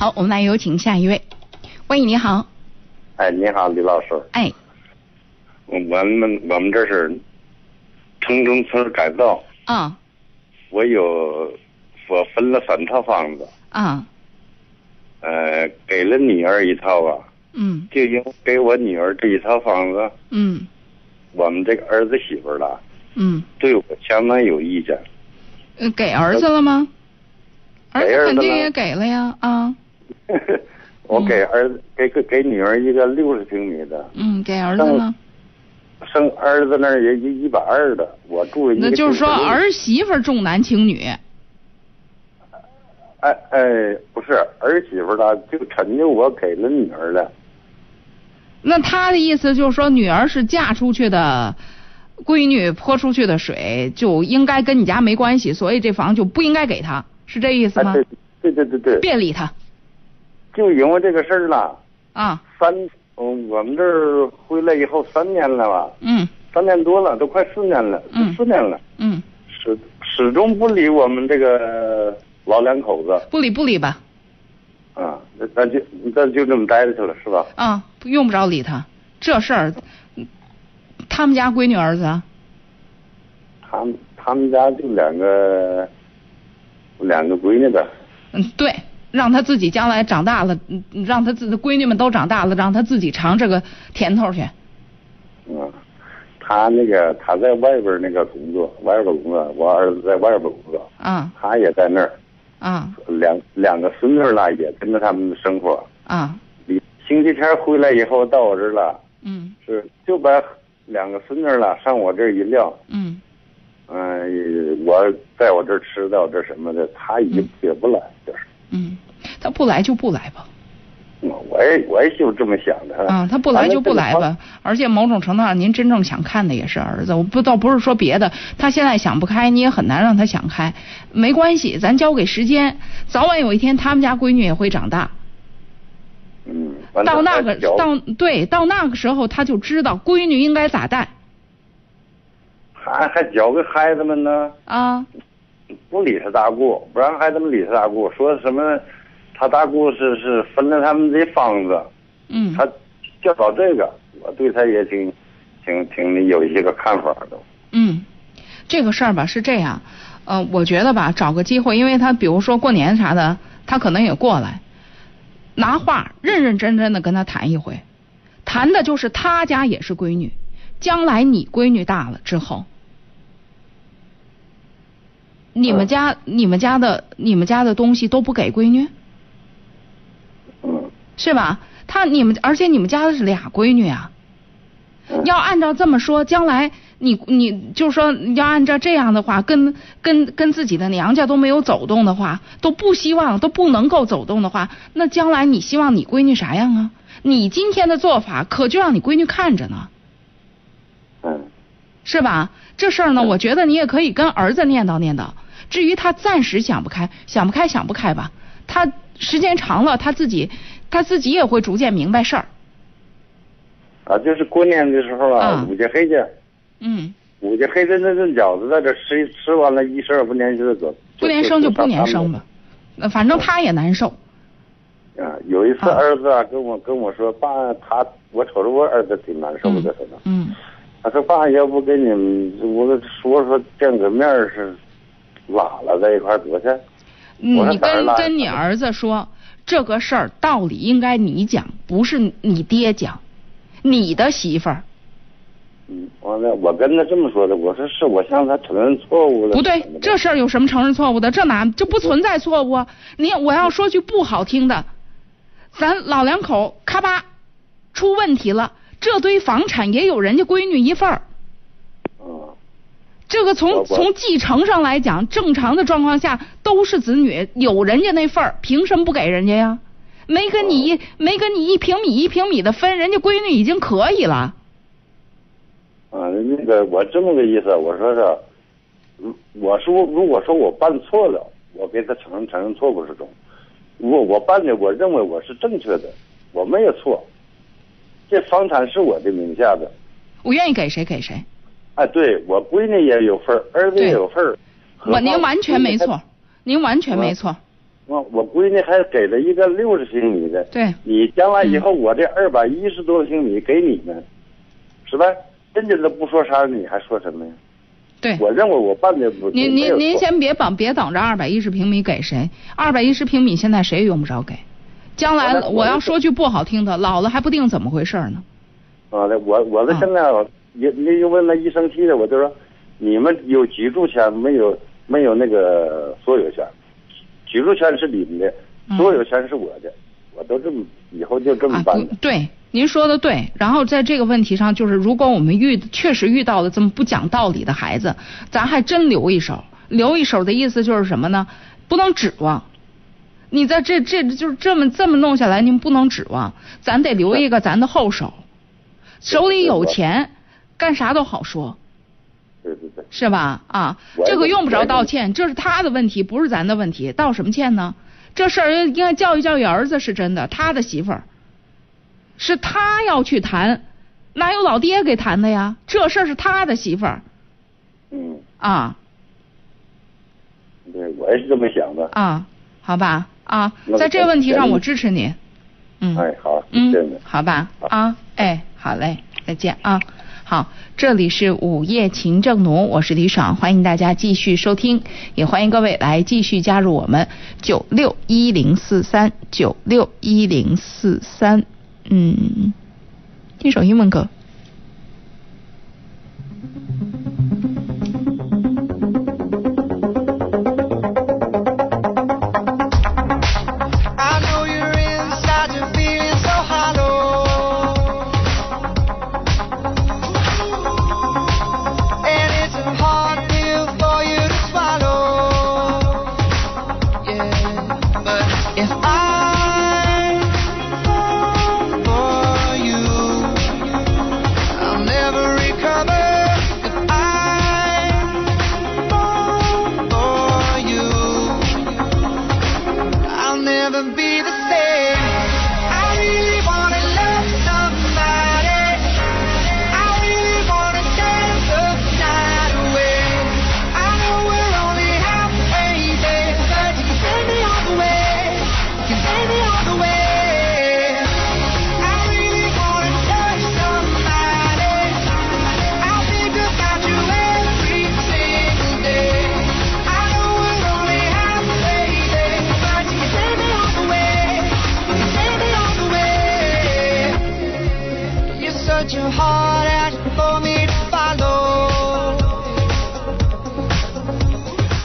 好，我们来有请下一位。喂，你好。
哎，你好，李老师。
哎。
我们我们这是城中村改造。
啊。
我有我分了三套房子。
啊。
呃，给了女儿一套吧。
嗯。
就因给我女儿这一套房子。
嗯。
我们这个儿子媳妇了。
嗯。
对我相当有意见。
嗯，给儿子了吗？
儿
子肯定也给了呀啊。
我给儿子给给给女儿一个六十平米的。
嗯，给儿子呢？
生儿子那儿也一一百二的，我住一个。
那就是说儿媳妇重男轻女。
哎哎，不是儿媳妇她，就成就我给了女儿了。
那他的意思就是说，女儿是嫁出去的。闺女泼出去的水就应该跟你家没关系，所以这房就不应该给他，是这意思吗？
对对对对。
别理他。
就因为这个事儿了。
啊。
三，嗯，我们这儿回来以后三年了吧？
嗯。
三年多了，都快四年了，四年了。
嗯。
始始终不理我们这个老两口子。
不理不理吧。
啊，那咱就那就这么待着去了，是吧？
啊，用不着理他，这事儿。他们家闺女儿子？
他们他们家就两个，两个闺女呗。
嗯，对，让他自己将来长大了，嗯，让他自闺女们都长大了，让他自己尝这个甜头去。
嗯，他那个他在外边那个工作，外边工作，我儿子在外边工作。
啊。
他也在那儿。
啊。
两两个孙女了，也跟着他们生活。
啊。
星期天回来以后到我这儿了。
嗯。
是就把。两个孙女了，上我这儿一撂。
嗯。
嗯，我在我这儿吃，在我这什么的，他也也不来，就是。
嗯，他不来就不来吧。
我也我也就这么想的。
啊，他不来就不来吧。而且某种程度上，您真正想看的也是儿子。我不倒不是说别的，他现在想不开，你也很难让他想开。没关系，咱交给时间，早晚有一天他们家闺女也会长大。
嗯。
到那个到对到那个时候，他就知道闺女应该咋带。
还还教给孩子们呢。
啊。
不理他大姑，不让孩子们理他大姑，说什么？他大姑是是分了他们的房子。
嗯。
他教导这个，我对他也挺挺挺有一些个看法的。
嗯，这个事儿吧是这样，呃，我觉得吧，找个机会，因为他比如说过年啥的，他可能也过来。拿话认认真真的跟他谈一回，谈的就是他家也是闺女，将来你闺女大了之后，你们家你们家的你们家的东西都不给闺女，是吧？他你们而且你们家的是俩闺女啊，要按照这么说，将来。你你就是说要按照这样的话，跟跟跟自己的娘家都没有走动的话，都不希望都不能够走动的话，那将来你希望你闺女啥样啊？你今天的做法可就让你闺女看着呢，
嗯，
是吧？这事儿呢，我觉得你也可以跟儿子念叨念叨。至于他暂时想不开，想不开想不开吧，他时间长了，他自己他自己也会逐渐明白事儿。
啊，就是过年的时候啊，五节黑去。
嗯，
五节黑的那顿饺子在这吃吃完了，一十二不年生的走，
不年生就不年生吧，那反正他也难受。
啊，有一次儿子啊跟我跟我说，爸，他我瞅着我儿子挺难受的，可能。
嗯。
他说爸，要不跟你们我说说见个面是，拉了在一块多去。
你跟跟你儿子说，这个事儿道理应该你讲，不是你爹讲，你的媳妇儿。
嗯，完了，我跟他这么说的，我说是我向他承认错误了。
不对，这事儿有什么承认错误的？这哪就不存在错误？你我要说句不好听的，咱老两口咔吧出问题了，这堆房产也有人家闺女一份儿。这个从从继承上来讲，正常的状况下都是子女有人家那份儿，凭什么不给人家呀？没跟你一没跟你一平米一平米的分，人家闺女已经可以了。
啊，那个我这么个意思，我说是，我说如果说我办错了，我给他承认承认错误是中。如果我办的，我认为我是正确的，我没有错，这房产是我的名下的，
我愿意给谁给谁。
哎，对我闺女也有份儿，儿子也有份儿。
我您完全没错，您完全没错。
我我闺女还给了一个六十平米的，
对，
你将来以后我这二百一十多平米给你们，是吧？人家都不说啥，你还说什么呀？
对，
我认为我办的不。
您您您先别绑别等着二百一十平米给谁，二百一十平米现在谁也用不着给，将来我要说句不好听的，老了还不定怎么回事呢。
啊，那我我的现在也你就问那医生气的，我就说，你们有居住权没有没有那个所有权，居住权是你们的，所有权是我的，我都这么以后就这么办的。
对，您说的对。然后在这个问题上，就是如果我们遇确实遇到了这么不讲道理的孩子，咱还真留一手。留一手的意思就是什么呢？不能指望。你在这这就是这么这么弄下来，您不能指望，咱得留一个咱的后手。手里有钱，干啥都好说，
对对对，
是吧？啊，这个用不着道歉，这是他的问题，不是咱的问题，道什么歉呢？这事儿应该教育教育儿子是真的，他的媳妇儿，是他要去谈，哪有老爹给谈的呀？这事儿是他的媳妇儿，
嗯，
啊，
对我也是这么想的，
啊，好吧，啊，在这个问题上我支持你，嗯，
哎，好，
嗯好吧，啊，哎。好嘞，再见啊！好，这里是午夜情正浓，我是李爽，欢迎大家继续收听，也欢迎各位来继续加入我们九六一零四三九六一零四三，嗯，一首英文歌。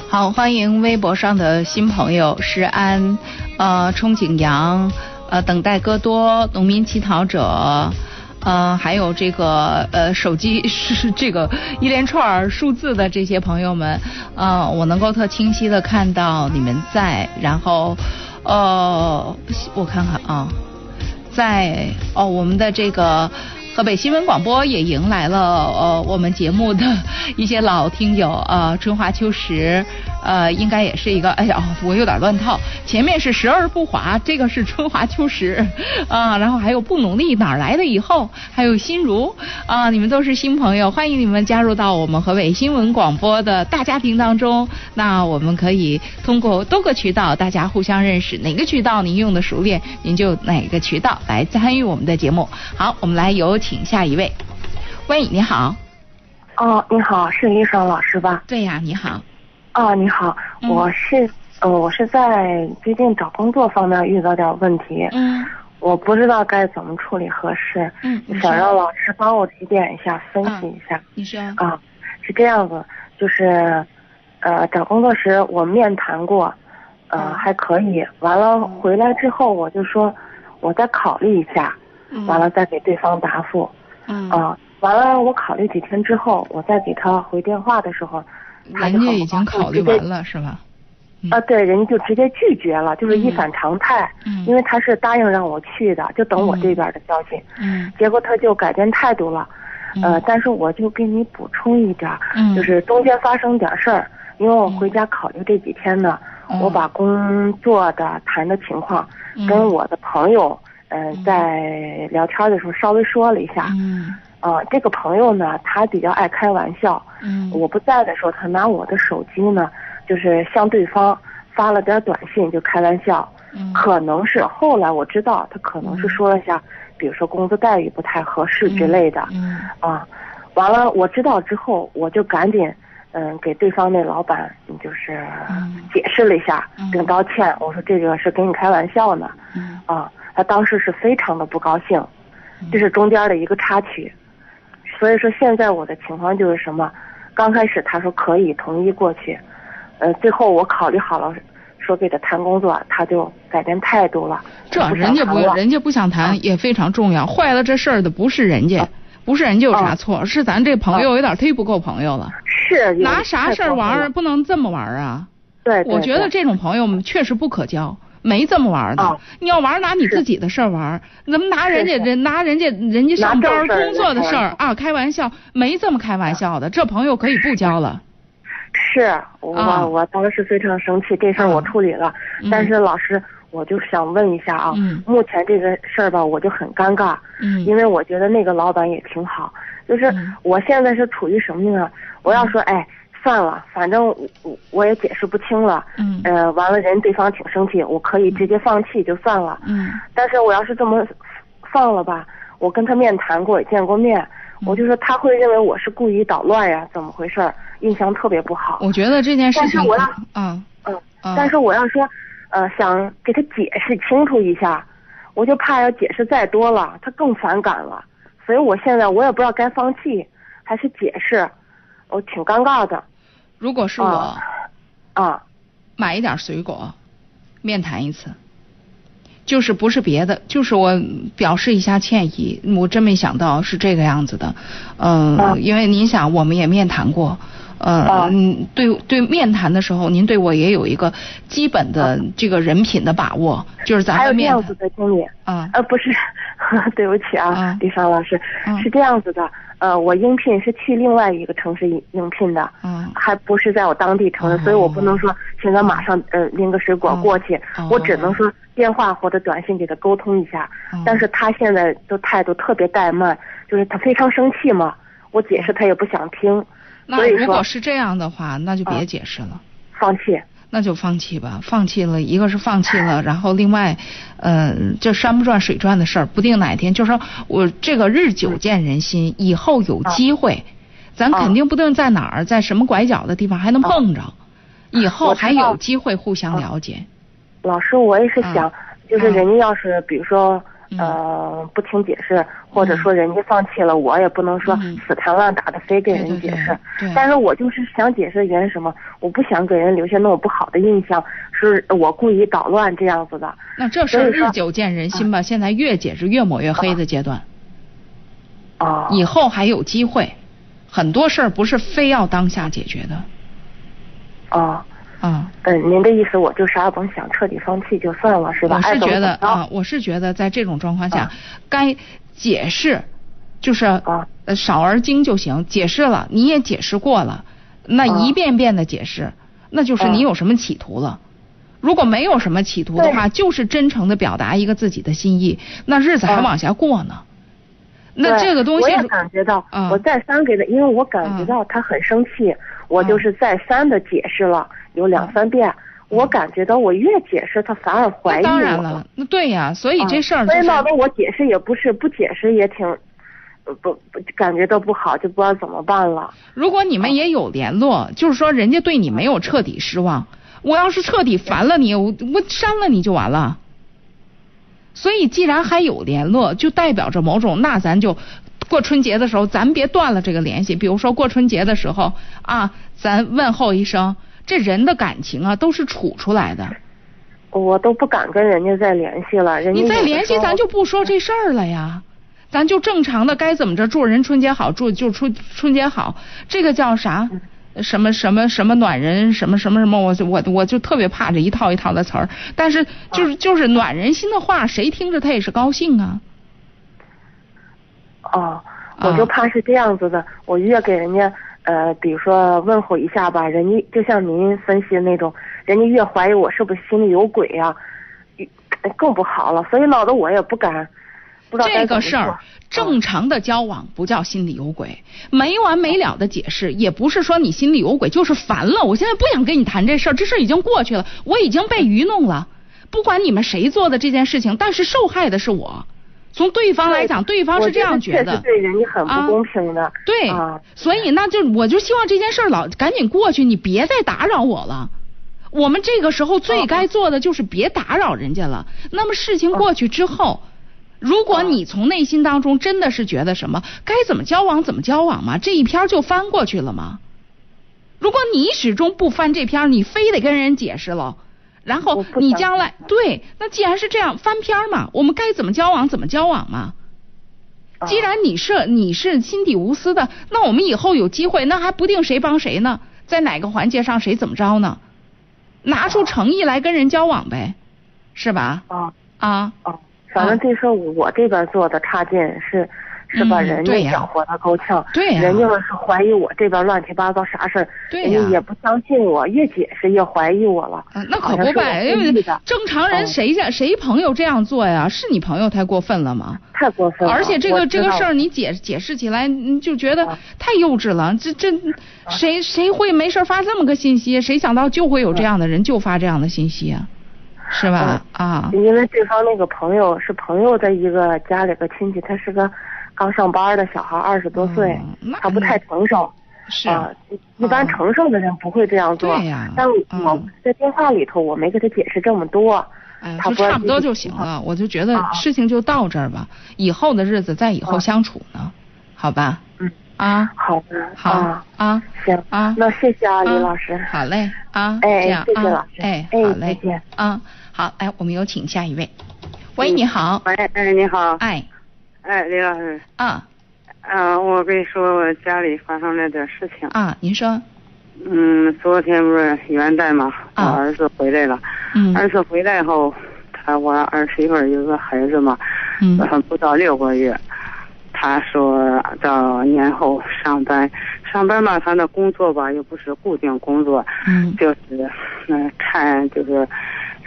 好，欢迎微博上的新朋友石安，呃，憧憬阳，呃，等待戈多，农民乞讨者，呃，还有这个呃手机 是这个一连串数字的这些朋友们，呃，我能够特清晰的看到你们在，然后，呃，我看看啊，在哦，我们的这个。河北新闻广播也迎来了呃我们节目的一些老听友呃春华秋实呃应该也是一个 哎呀我有点乱套前面是时而不华这个是春华秋实啊然后还有不努力哪来的以后还有心如啊你们都是新朋友欢迎你们加入到我们河北新闻广播的大家庭当中那我们可以通过多个渠道大家互相认识哪个渠道您用的熟练您就哪个渠道来参与我们的节目好我们来有。请下一位，喂，你好。
哦，你好，是李爽老师吧？
对呀，你好。
哦，你好，我是，呃，我是在最近找工作方面遇到点问题。
嗯。
我不知道该怎么处理合适。
嗯。
想让老师帮我提点一下，分析一下。
你说。
啊，是这样子，就是，呃，找工作时我面谈过，呃，还可以。完了回来之后，我就说，我再考虑一下。完了再给对方答复，
嗯。
啊，完了我考虑几天之后，我再给他回电话的时候，
人家已经考虑完了是吧？
啊，对，人家就直接拒绝了，就是一反常态，
嗯，
因为他是答应让我去的，就等我这边的消息，
嗯，
结果他就改变态度了，呃，但是我就给你补充一点，
嗯，
就是中间发生点事儿，因为我回家考虑这几天呢，我把工作的谈的情况跟我的朋友。嗯，在聊天的时候稍微说了一下。
嗯。
啊，这个朋友呢，他比较爱开玩笑。
嗯。
我不在的时候，他拿我的手机呢，就是向对方发了点短信就开玩笑，
嗯
可能是后来我知道他可能是说了下，比如说工资待遇不太合适之类的，
嗯
啊，完了我知道之后，我就赶紧嗯给对方那老板就是
嗯
解释了一下，
嗯
并道歉，我说这个是跟你开玩笑呢，
嗯
啊，他当时是非常的不高兴，这是中间的一个插曲，所以说现在我的情况就是什么，刚开始他说可以同意过去，呃，最后我考虑好了，说给他谈工作，他就改变态度了，
这人家不人家不想谈也非常重要。坏了这事儿的不是人家，不是人家有啥错，是咱这朋友有点忒不够朋友了。
是
拿啥事儿玩儿不能这么玩儿啊？
对，对
我觉得这种朋友确实不可交，没这么玩儿的。
啊
你要玩儿拿你自己的事儿玩儿，怎么拿人家人拿人家人家上班工作的事儿啊开玩笑？没这么开玩笑的，这朋友可以不交了。
是我、
啊。
我当时非常生气，这事儿我处理了，
嗯。
但是老师，我就想问一下啊，
嗯。
目前这个事儿吧，我就很尴尬，
嗯。
因为我觉得那个老板也挺好，就是
嗯。
我现在是处于什么呢？我要说，哎，算了，反正我我我也解释不清了，
嗯
呃，完了人对方挺生气，我可以直接放弃就算了，
嗯
但是我要是这么放了吧，我跟他面谈过，也见过面，
嗯
我就说他会认为我是故意捣乱呀，怎么回事儿？印象特别不好。
我觉得这件事情
但是我要
嗯
嗯，
啊
但是我要说，呃，想给他解释清楚一下，我就怕要解释再多了，他更反感了。所以我现在我也不知道该放弃还是解释，我挺尴尬的。
如果是我
啊啊
买一点水果，面谈一次。就是不是别的，就是我表示一下歉意，我真没想到是这个样子的，嗯、
啊
因为您想我们也面谈过，呃，
啊。
嗯，对对，面谈的时候您对我也有一个基本的这个人品的把握，就是咱
啊还有
们面谈
这样子的经历，
啊。
呃，不是，对不起啊
啊，
李芳老师，
嗯
是这样子的，呃，我应聘是去另外一个城市应应聘的，
嗯
还不是在我当地城市，
哦
所以我不能说现在马上呃拎个水果
哦
过去，
哦
我只能说电话或者短信给他沟通一下。
哦。
但是他现在都态度特别怠慢，就是他非常生气嘛，我解释他也不想听，
那如果是这样的话，那就别
啊
解释了。
放弃。
那就放弃吧，放弃了，一个是放弃了，然后另外，呃，这山不转水转的事儿，不定哪天，就是说我这个日久见人心，以后有机会，咱
啊
肯定不定在哪儿，在什么拐角的地方还能碰着，以后还有机会互相了解。
老师，我也是想，
啊
就是
啊
人家要是比如说。
嗯
呃，不听解释，或者说人家放弃了，我也不能说
嗯
死缠烂打的非给人解释。
对
但是我就是想解释原因什么，我不想给人留下那么不好的印象，是我故意捣乱这样子的。
那这事日久见人心吧，现在越解释越抹越黑的阶段，
啊。
以后还有机会，很多事儿不是非要当下解决的，
啊。
啊。
嗯，您的意思我就啥也甭想，彻底放弃就算了，是吧？
我是觉得啊，我是觉得在这种状况下
啊，
该解释，就是
啊
呃少而精就行。解释了，你也解释过了，那
啊
一遍遍的解释，那就是你
啊
有什么企图了。如果没有什么企图的话，就是真诚的表达一个自己的心意，那日子还
啊
往下过呢。那这个东西
我也，感觉到，
啊
我再三给他，因为我感觉到他很生气，我就是再三的解释了，有两三遍。我感觉到我越解释，他反而怀疑我。
当然了，那对呀，所以
啊
这事儿就是
所以闹得我解释也不是，不解释也挺，不感觉到不好，就不知道怎么办了。
如果你们也有联络，就是说人家对你没有彻底失望，我要是彻底烦了你，我我删了你就完了。所以既然还有联络，就代表着某种，那咱就过春节的时候，咱别断了这个联系。比如说过春节的时候啊，咱问候一声，这人的感情啊都是处出来的。
我都不敢跟人家再联系了，人家
你再联系，咱就不说这事儿了呀。咱就正常的该怎么着，祝人春节好，祝就春春节好，这个叫啥？什么什么什么暖人，什么什么什么，我就我我就特别怕这一套一套的词儿。但是就是就是暖人心的话，谁听着他也是高兴啊。
哦，我就
啊
怕是这样子的，我越给人家呃，比如说问候一下吧，人家就像您分析的那种，人家越怀疑我是不是心里有鬼呀、越更不好了，所以闹得我也不敢，不不知道
这个事儿，正常的交往不叫心里有鬼，没完没了的解释也不是说你心里有鬼，就是烦了。我现在不想跟你谈这事儿，这事儿已经过去了，我已经被愚弄了。不管你们谁做的这件事情，但是受害的是我。从对方来讲，对方是这样觉得，
对人家很不公平的。
对，所以那就我就希望这件事儿老赶紧过去，你别再打扰我了。我们这个时候最该做的就是别打扰人家了。那么事情过去之后，如果你从内心当中真的是觉得什么该怎么交往怎么交往嘛，这一篇就翻过去了吗？如果你始终不翻这篇，你非得跟人解释了。然后你将来对，那既然是这样翻篇嘛，我们该怎么交往怎么交往嘛。既然你是你是心底无私的，那我们以后有机会，那还不定谁帮谁呢，在哪个环节上谁怎么着呢？拿出诚意来跟人交往呗，是吧？
啊
啊
啊！反正这事我这边做的差劲是。是把人家搅和的够呛，
对呀，
人家是怀疑我这边乱七八糟啥事儿，
人
家也不相信我，越解释越怀疑我了。
那可不呗，因为正常人谁家谁朋友这样做呀？是你朋友太过分了吗？
太过分了。
而且这个这个事儿你解解释起来，你就觉得太幼稚了。这这谁谁会没事发这么个信息？谁想到就会有这样的人就发这样的信息啊？是吧？啊。
因为对方那个朋友是朋友的一个家里个亲戚，他是个。刚上班的小孩二十多岁，他不太成熟，
是
啊，一般成熟的人不会这样做。
对呀，
但我在电话里头我没给他解释这么多，他
差不多就行了。我就觉得事情就到这儿吧，以后的日子再以后相处呢，好吧？
嗯
啊，
好的，
好啊，
行
啊，
那谢谢啊，李老师。
好嘞啊，
哎，
谢
谢老师，
哎，
好
嘞，
再见
啊，好，哎，我们有请下一位。喂，你好。
喂，哎，你好。
哎。
哎，李老师。
啊。
啊，我跟你说，我家里发生了点事情。
啊，您说。
嗯，昨天不是元旦嘛，我儿子回来了。
嗯。
儿子回来后，他我儿媳妇有个孩子嘛，嗯，不到六个月。他说到年后上班，上班嘛，他那工作吧又不是固定工作，
嗯，
就是嗯看就是。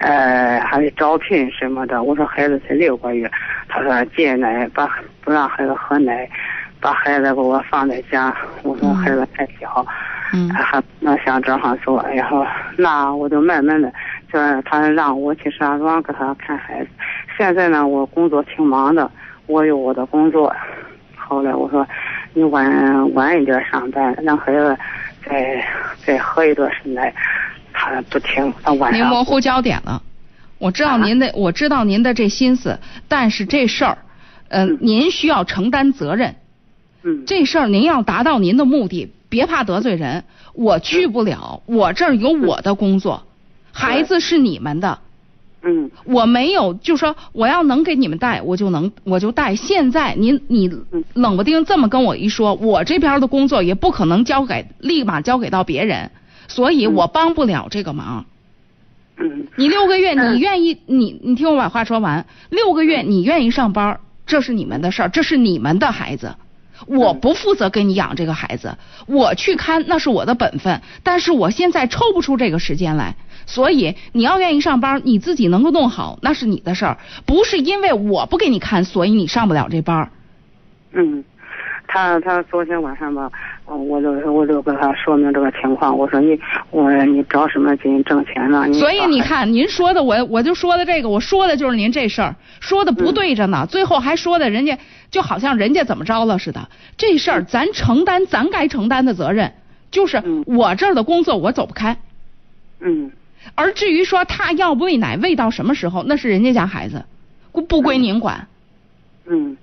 呃，还得招聘什么的。我说孩子才六个月，他说戒奶，把不让孩子喝奶，把孩子给我放在家。我说孩子太小，
嗯，
他还那想这样做。然后那我就慢慢的，就是他让我去石家庄给他看孩子。现在呢，我工作挺忙的，我有我的工作。后来我说你晚晚一点上班，让孩子再再喝一段奶。他不听，他晚上。
您模糊焦点了，我知道您的，我知道您的这心思，但是这事儿，嗯，您需要承担责任。
嗯。
这事儿您要达到您的目的，别怕得罪人。我去不了，我这儿有我的工作，孩子是你们的。
嗯。
我没有，就说我要能给你们带，我就能，我就带。现在您你冷不丁这么跟我一说，我这边的工作也不可能交给，立马交给到别人。所以我帮不了这个忙。
嗯，
你六个月你愿意，你你听我把话说完。六个月你愿意上班，这是你们的事儿，这是你们的孩子，我不负责给你养这个孩子，我去看那是我的本分。但是我现在抽不出这个时间来，所以你要愿意上班，你自己能够弄好，那是你的事儿，不是因为我不给你看，所以你上不了这班。
嗯。他他昨天晚上吧，我就我就跟他说明这个情况。我说你我你着什么急挣钱呢？
所以你看，您说的我我就说的这个，我说的就是您这事儿，说的不对着呢。最后还说的人家就好像人家怎么着了似的。这事儿咱承担咱该承担的责任，就是我这儿的工作我走不开。
嗯。
而至于说他要喂奶喂到什么时候，那是人家家孩子，不不归您管。
嗯。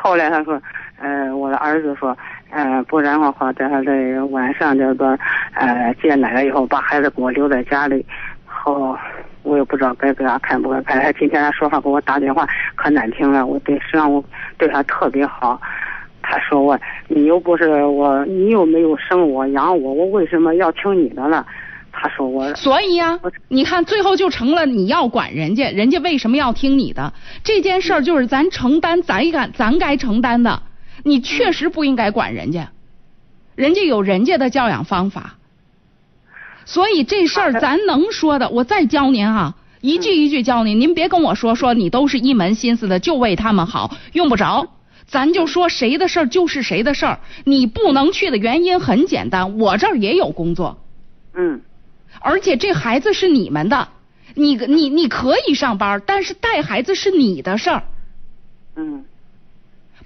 后来他说，呃，我的儿子说，呃，不然的话，在他在晚上这个，呃，接奶了以后，把孩子给我留在家里，后我也不知道该给他看不该看。他今天他说话给我打电话可难听了，我对实际上我对他特别好。他说我，你又不是我，你又没有生我养我，我为什么要听你的呢？他说我，
所以呀，你看最后就成了你要管人家，人家为什么要听你的？这件事儿就是咱承担，咱该咱该承担的。你确实不应该管人家，人家有人家的教养方法。所以这事儿咱能说的，我再教您啊，一句一句教您。您别跟我说说你都是一门心思的就为他们好，用不着。咱就说谁的事儿就是谁的事儿。你不能去的原因很简单，我这儿也有工作。
嗯。
而且这孩子是你们的，你你你可以上班，但是带孩子是你的事儿。
嗯。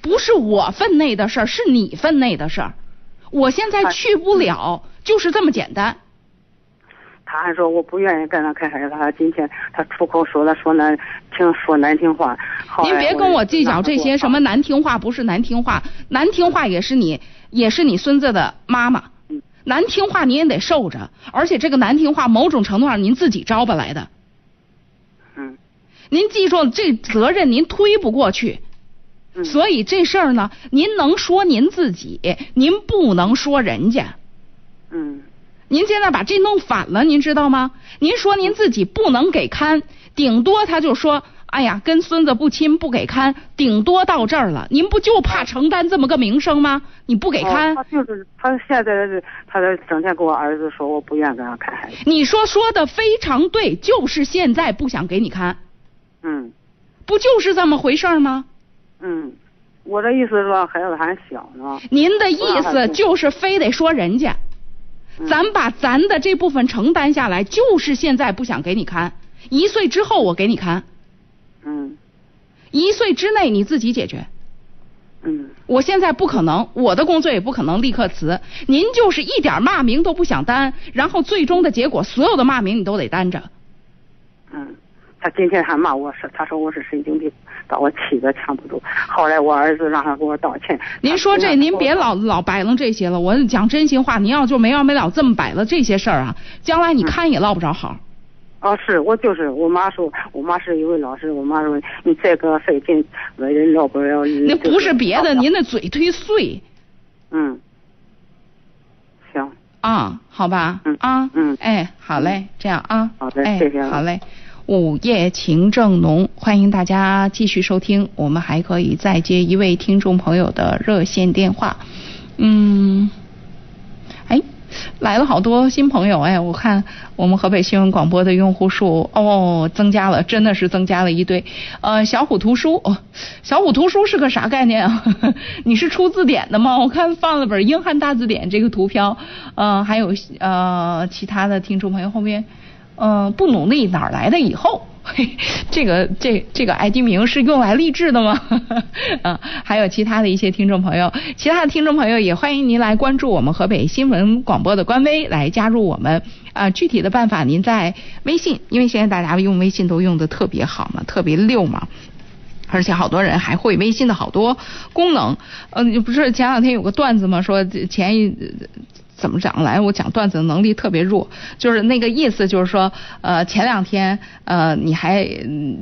不是我分内的事儿，是你分内的事儿。我现在去不了，就是这么简单。
他还说我不愿意跟他看孩子，他今天他出口说了说难听说难听话。
您别跟我计较这些什么难听话不是难听话，难听话也是你也是你孙子的妈妈，难听话您也得受着，而且这个难听话某种程度上您自己招吧来的。
嗯。
您记住这责任您推不过去，嗯所以这事儿呢，您能说您自己，您不能说人家。
嗯。
您现在把这弄反了，您知道吗？您说您自己不能给看，顶多他就说，哎呀，跟孙子不亲不给看，顶多到这儿了。您不就怕承担这么个名声吗？你不给看，
他就是他现在是，他在整天跟我儿子说，我不愿意给他看孩子。
你说说的非常对，就是现在不想给你看。
嗯，
不就是这么回事吗？
嗯，我的意思是说孩子还小呢。
您的意思就是非得说人家。咱把咱的这部分承担下来，就是现在不想给你看。一岁之后我给你看。
嗯。
一岁之内你自己解决。
嗯。
我现在不可能，我的工作也不可能立刻辞。您就是一点骂名都不想担，然后最终的结果，所有的骂名你都得担着。
嗯。他今天还骂我是，他说我是神经病。把我气的呛不住，后来我儿子让他给我道歉。
您说这，您别老老摆弄这些了。我讲真心话，您要就没完没了这么摆了这些事儿啊，将来你看也落不着好。
哦，是我就是我妈说，我妈是一位老师，我妈说你再给我费劲，我人落不了。
那不是别的，您的嘴忒碎。
嗯。行。
啊，好吧。
嗯。
啊。
嗯。
哎，好嘞，这样啊。
好的，
谢
谢。
好嘞。午夜情正浓，欢迎大家继续收听。我们还可以再接一位听众朋友的热线电话。嗯，哎，来了好多新朋友哎，我看我们河北新闻广播的用户数哦增加了，真的是增加了一堆。呃，小虎图书哦，小虎图书是个啥概念啊？你是出字典的吗？我看放了本英汉大字典这个图标。呃，还有呃其他的听众朋友后面。嗯，不努力哪儿来的以后？嘿，这个这这个 ID 名是用来励志的吗？啊，还有其他的一些听众朋友，其他的听众朋友也欢迎您来关注我们河北新闻广播的官微，来加入我们。啊，具体的办法您在微信，因为现在大家用微信都用的特别好嘛，特别溜嘛，而且好多人还会微信的好多功能。嗯，不是前两天有个段子嘛？说前一。怎么讲来？我讲段子的能力特别弱，就是那个意思，就是说，呃，前两天，呃，你还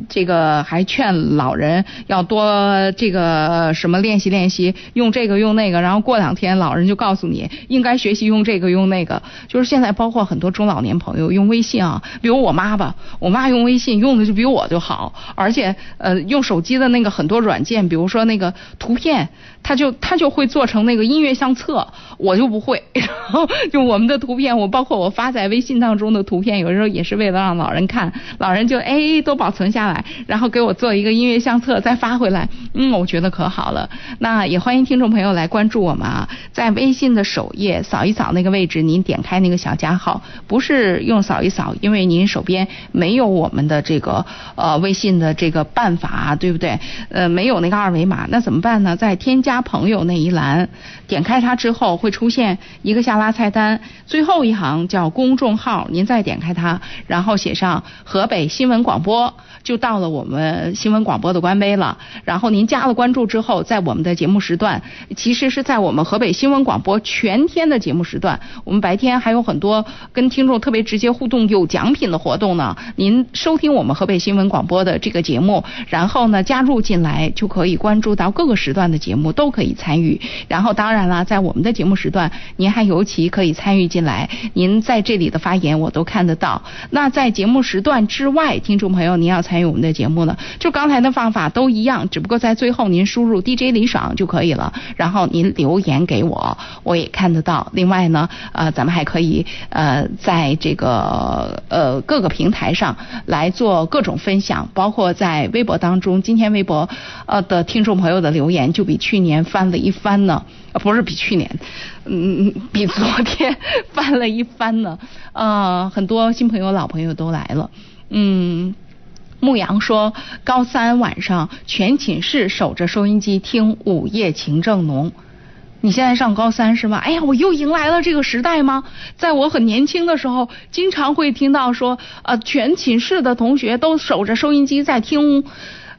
这个还劝老人要多这个什么练习练习，用这个用那个，然后过两天老人就告诉你应该学习用这个用那个。就是现在包括很多中老年朋友用微信啊，比如我妈吧，我妈用微信用的就比我就好，而且呃，用手机的那个很多软件，比如说那个图片。他就他就会做成那个音乐相册，我就不会。然后就我们的图片，我包括我发在微信当中的图片，有时候也是为了让老人看，老人就哎都保存下来，然后给我做一个音乐相册再发回来。嗯，我觉得可好了。那也欢迎听众朋友来关注我们啊，在微信的首页扫一扫那个位置，您点开那个小加号，不是用扫一扫，因为您手边没有我们的这个呃微信的这个办法，对不对？呃，没有那个二维码，那怎么办呢？在添加。加朋友那一栏，点开它之后会出现一个下拉菜单，最后一行叫公众号，您再点开它，然后写上河北新闻广播。就到了我们新闻广播的官微了，然后您加了关注之后，在我们的节目时段，其实是在我们河北新闻广播全天的节目时段，我们白天还有很多跟听众特别直接互动、有奖品的活动呢。您收听我们河北新闻广播的这个节目，然后呢加入进来就可以关注到各个时段的节目，都都可以参与。然后当然了，在我们的节目时段，您还尤其可以参与进来。您在这里的发言我都看得到。那在节目时段之外，听众朋友您要参与我们的节目呢，就刚才的方法都一样，只不过在最后您输入 DJ 李爽就可以了，然后您留言给我，我也看得到。另外呢，呃，咱们还可以呃在这个呃各个平台上来做各种分享，包括在微博当中，今天微博呃的听众朋友的留言就比去年翻了一番呢，不是比去年，嗯 比昨天翻了一番呢，呃很多新朋友老朋友都来了，嗯。牧羊说，高三晚上全寝室守着收音机听《午夜情正浓》。你现在上高三是吗？哎呀，我又迎来了这个时代吗？在我很年轻的时候，经常会听到说，呃，全寝室的同学都守着收音机在听。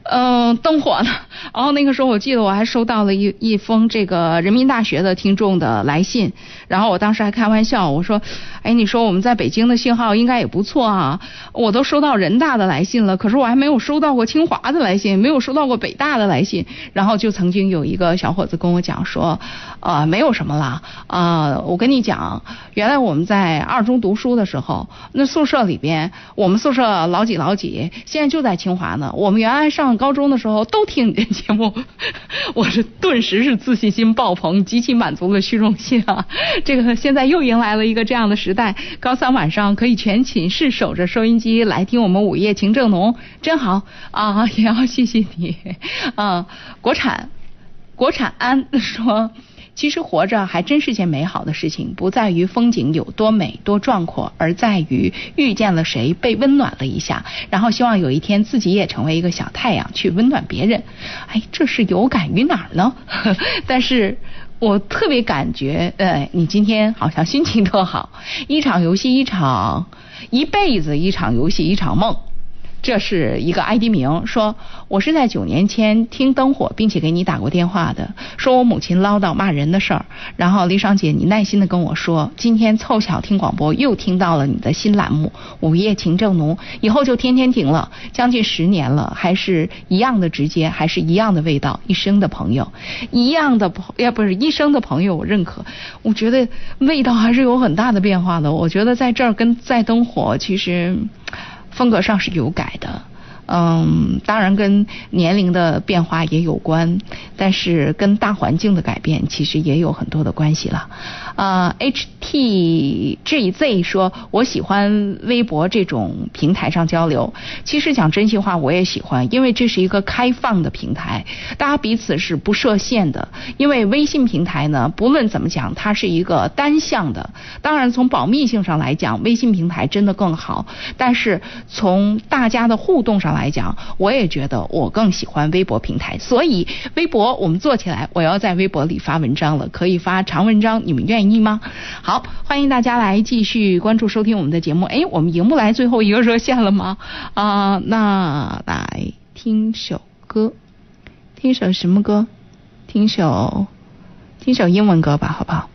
嗯，灯火呢？然后那个时候，我记得我还收到了一一封这个人民大学的听众的来信，然后我当时还开玩笑，我说：“哎，你说我们在北京的信号应该也不错啊，我都收到人大的来信了，可是我还没有收到过清华的来信，没有收到过北大的来信。”然后就曾经有一个小伙子跟我讲说：“啊，没有什么啦啊，我跟你讲，原来我们在二中读书的时候，那宿舍里边，我们宿舍老几老几，现在就在清华呢。我们原来上。”高中的时候都听你这节目，我是顿时是自信心爆棚，极其满足的虚荣心啊！这个现在又迎来了一个这样的时代，高三晚上可以全寝室守着收音机来听我们午夜情正浓，真好啊！也要谢谢你啊！国产，国产安说。其实活着还真是件美好的事情，不在于风景有多美多壮阔，而在于遇见了谁被温暖了一下，然后希望有一天自己也成为一个小太阳去温暖别人。哎，这是有感于哪儿呢？但是我特别感觉，呃，你今天好像心情特好。一场游戏，一场一辈子，一场游戏，一场梦。这是一个 ID 名，说我是在九年前听灯火，并且给你打过电话的，说我母亲唠叨骂人的事儿。然后李爽姐，你耐心的跟我说，今天凑巧听广播又听到了你的新栏目《午夜情正浓》，以后就天天听了，将近十年了，还是一样的直接，还是一样的味道，一生的朋友，一样的朋，要不是一生的朋友，我认可。我觉得味道还是有很大的变化的。我觉得在这儿跟在灯火其实。风格上是有改的，嗯，当然跟年龄的变化也有关，但是跟大环境的改变其实也有很多的关系了。啊，H T G Z 说，我喜欢微博这种平台上交流。其实讲真心话，我也喜欢，因为这是一个开放的平台，大家彼此是不设限的。因为微信平台呢，不论怎么讲，它是一个单向的。当然，从保密性上来讲，微信平台真的更好。但是从大家的互动上来讲，我也觉得我更喜欢微博平台。所以，微博我们做起来，我要在微博里发文章了，可以发长文章，你们愿意？吗？好，欢迎大家来继续关注收听我们的节目。哎，我们迎不来最后一个热线了吗？啊，那来听首歌，听首什么歌？听首听首英文歌吧，好不好？